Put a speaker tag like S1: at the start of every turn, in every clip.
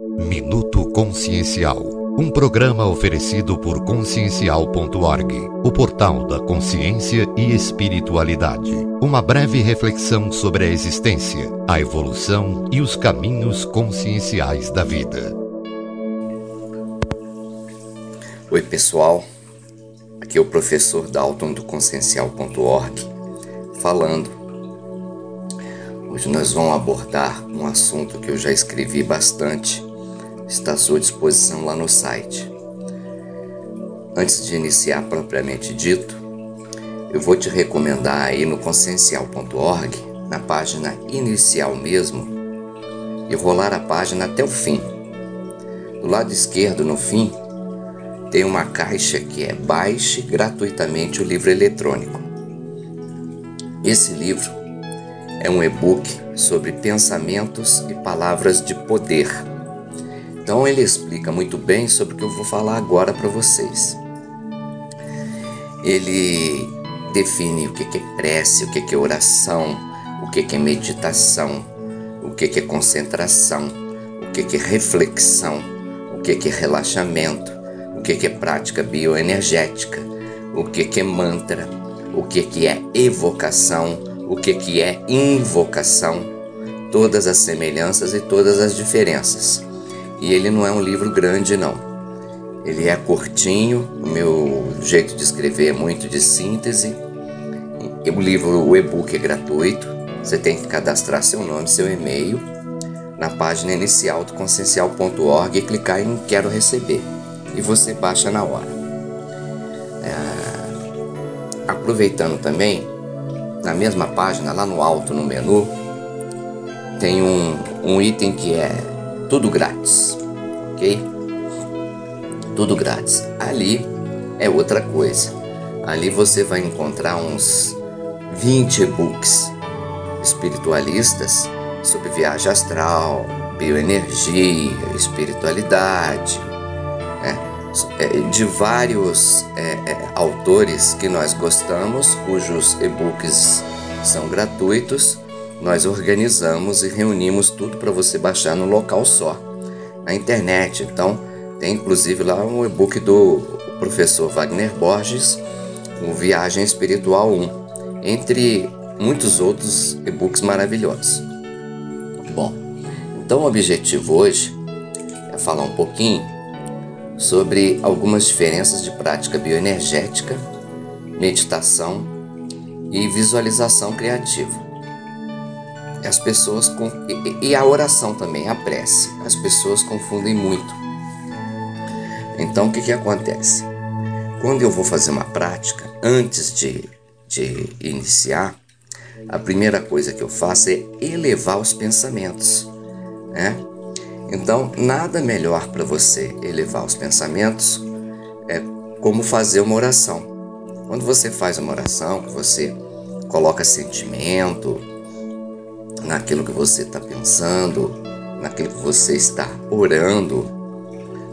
S1: Minuto Consciencial. Um programa oferecido por consciencial.org, o portal da consciência e espiritualidade. Uma breve reflexão sobre a existência, a evolução e os caminhos conscienciais da vida.
S2: Oi, pessoal. Aqui é o professor Dalton do consciencial.org falando Hoje nós vamos abordar um assunto que eu já escrevi bastante, está à sua disposição lá no site. Antes de iniciar propriamente dito, eu vou te recomendar aí no consciencial.org, na página inicial mesmo, e rolar a página até o fim. Do lado esquerdo, no fim, tem uma caixa que é baixe gratuitamente o livro eletrônico. Esse livro é um e-book sobre pensamentos e palavras de poder. Então ele explica muito bem sobre o que eu vou falar agora para vocês. Ele define o que é prece, o que é oração, o que é meditação, o que é concentração, o que é reflexão, o que é relaxamento, o que é prática bioenergética, o que é mantra, o que é evocação, o que, é invocação, todas as semelhanças e todas as diferenças. E ele não é um livro grande, não. Ele é curtinho, o meu jeito de escrever é muito de síntese. O livro, o e-book é gratuito, você tem que cadastrar seu nome, seu e-mail na página inicial do consciencial.org e clicar em Quero Receber. E você baixa na hora. É... Aproveitando também, na mesma página, lá no alto no menu, tem um, um item que é tudo grátis, ok? Tudo grátis. Ali é outra coisa. Ali você vai encontrar uns 20 e-books espiritualistas sobre viagem astral, bioenergia, espiritualidade, é, de vários é, é, autores que nós gostamos, cujos e-books são gratuitos. Nós organizamos e reunimos tudo para você baixar no local só, na internet. Então, tem inclusive lá um e-book do professor Wagner Borges, o Viagem Espiritual 1, entre muitos outros e-books maravilhosos. Bom, então o objetivo hoje é falar um pouquinho sobre algumas diferenças de prática bioenergética, meditação e visualização criativa. As pessoas e a oração também, a prece. As pessoas confundem muito. Então o que, que acontece? Quando eu vou fazer uma prática, antes de, de iniciar, a primeira coisa que eu faço é elevar os pensamentos. Né? Então, nada melhor para você elevar os pensamentos é como fazer uma oração. Quando você faz uma oração, que você coloca sentimento naquilo que você está pensando, naquilo que você está orando,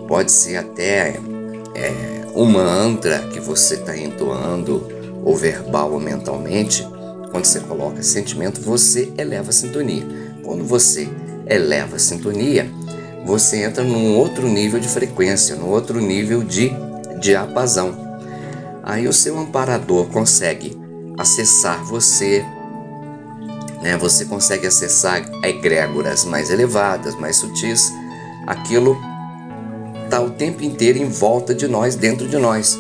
S2: pode ser até é, um mantra que você está entoando, ou verbal ou mentalmente. Quando você coloca sentimento, você eleva a sintonia. Quando você eleva a sintonia, você entra num outro nível de frequência, num outro nível de diapasão. Aí o seu amparador consegue acessar você, né? Você consegue acessar egrégoras mais elevadas, mais sutis. Aquilo está o tempo inteiro em volta de nós, dentro de nós,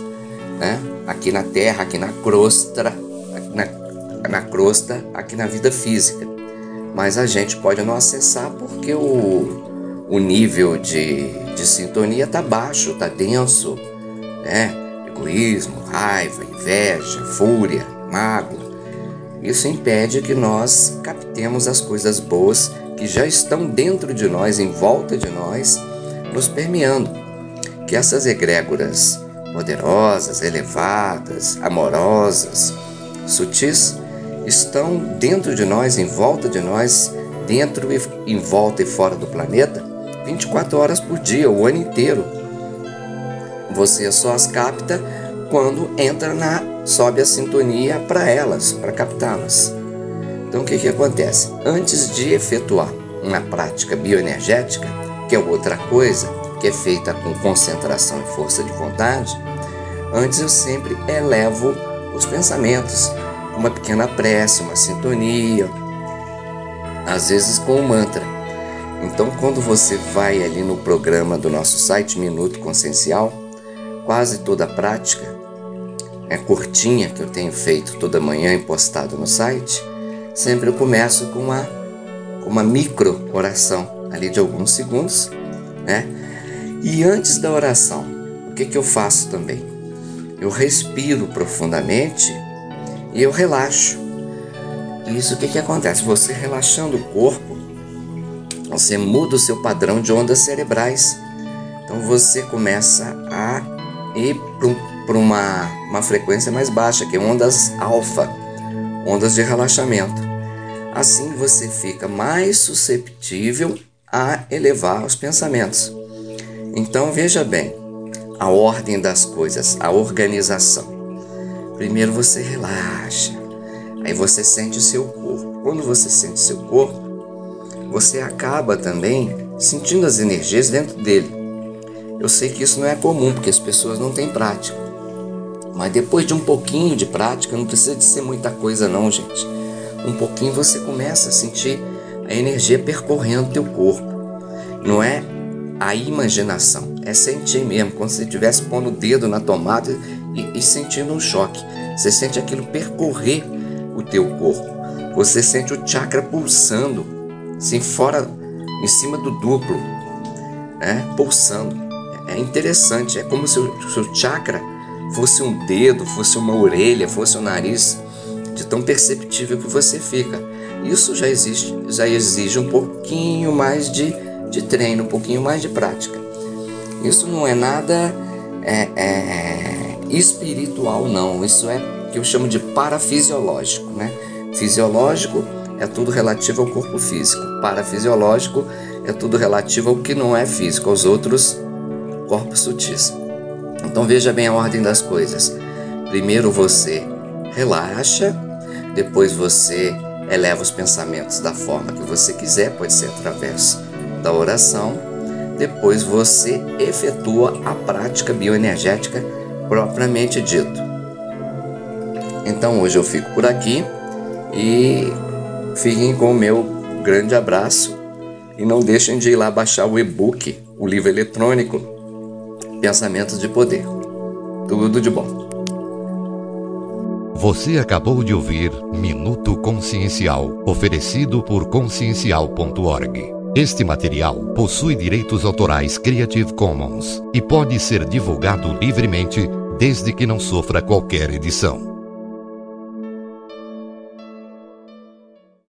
S2: né? Aqui na Terra, aqui na crosta, na, na crosta, aqui na vida física. Mas a gente pode não acessar porque o o nível de, de sintonia está baixo, está denso, né? Egoísmo, raiva, inveja, fúria, mágoa. Isso impede que nós captemos as coisas boas que já estão dentro de nós, em volta de nós, nos permeando. Que essas egrégoras poderosas, elevadas, amorosas, sutis, estão dentro de nós, em volta de nós, dentro e em volta e fora do planeta, 24 horas por dia, o ano inteiro. Você só as capta quando entra na sobe a sintonia para elas, para captá-las. Então o que, que acontece? Antes de efetuar uma prática bioenergética, qualquer outra coisa que é feita com concentração e força de vontade, antes eu sempre elevo os pensamentos, uma pequena prece, uma sintonia, às vezes com um mantra. Então, quando você vai ali no programa do nosso site Minuto Consciencial, quase toda a prática é curtinha que eu tenho feito toda manhã e postado no site, sempre eu começo com uma, uma micro oração ali de alguns segundos, né? E antes da oração, o que, que eu faço também? Eu respiro profundamente e eu relaxo. Isso o que, que acontece? Você relaxando o corpo, você muda o seu padrão de ondas cerebrais. Então você começa a ir para uma, uma frequência mais baixa, que é ondas alfa, ondas de relaxamento. Assim você fica mais susceptível a elevar os pensamentos. Então veja bem a ordem das coisas, a organização. Primeiro você relaxa, aí você sente o seu corpo. Quando você sente seu corpo, você acaba também sentindo as energias dentro dele. Eu sei que isso não é comum porque as pessoas não têm prática. Mas depois de um pouquinho de prática, não precisa de ser muita coisa não, gente. Um pouquinho você começa a sentir a energia percorrendo teu corpo. Não é a imaginação, é sentir mesmo, como se estivesse pondo o dedo na tomada e, e sentindo um choque. Você sente aquilo percorrer o teu corpo. Você sente o chakra pulsando, assim fora, em cima do duplo, né? pulsando. É interessante, é como se o seu chakra fosse um dedo, fosse uma orelha, fosse um nariz, de tão perceptível que você fica. Isso já existe, já exige um pouquinho mais de, de treino, um pouquinho mais de prática. Isso não é nada é, é, espiritual, não. Isso é que eu chamo de parafisiológico, né? Fisiológico é tudo relativo ao corpo físico. Parafisiológico é tudo relativo ao que não é físico, aos outros corpos sutis. Então veja bem a ordem das coisas. Primeiro você relaxa, depois você eleva os pensamentos da forma que você quiser, pode ser através da oração. Depois você efetua a prática bioenergética propriamente dito. Então hoje eu fico por aqui e fiquem com o meu grande abraço e não deixem de ir lá baixar o e-book, o livro eletrônico Pensamentos de Poder. Tudo de bom.
S1: Você acabou de ouvir Minuto Consciencial, oferecido por consciencial.org. Este material possui direitos autorais Creative Commons e pode ser divulgado livremente desde que não sofra qualquer edição.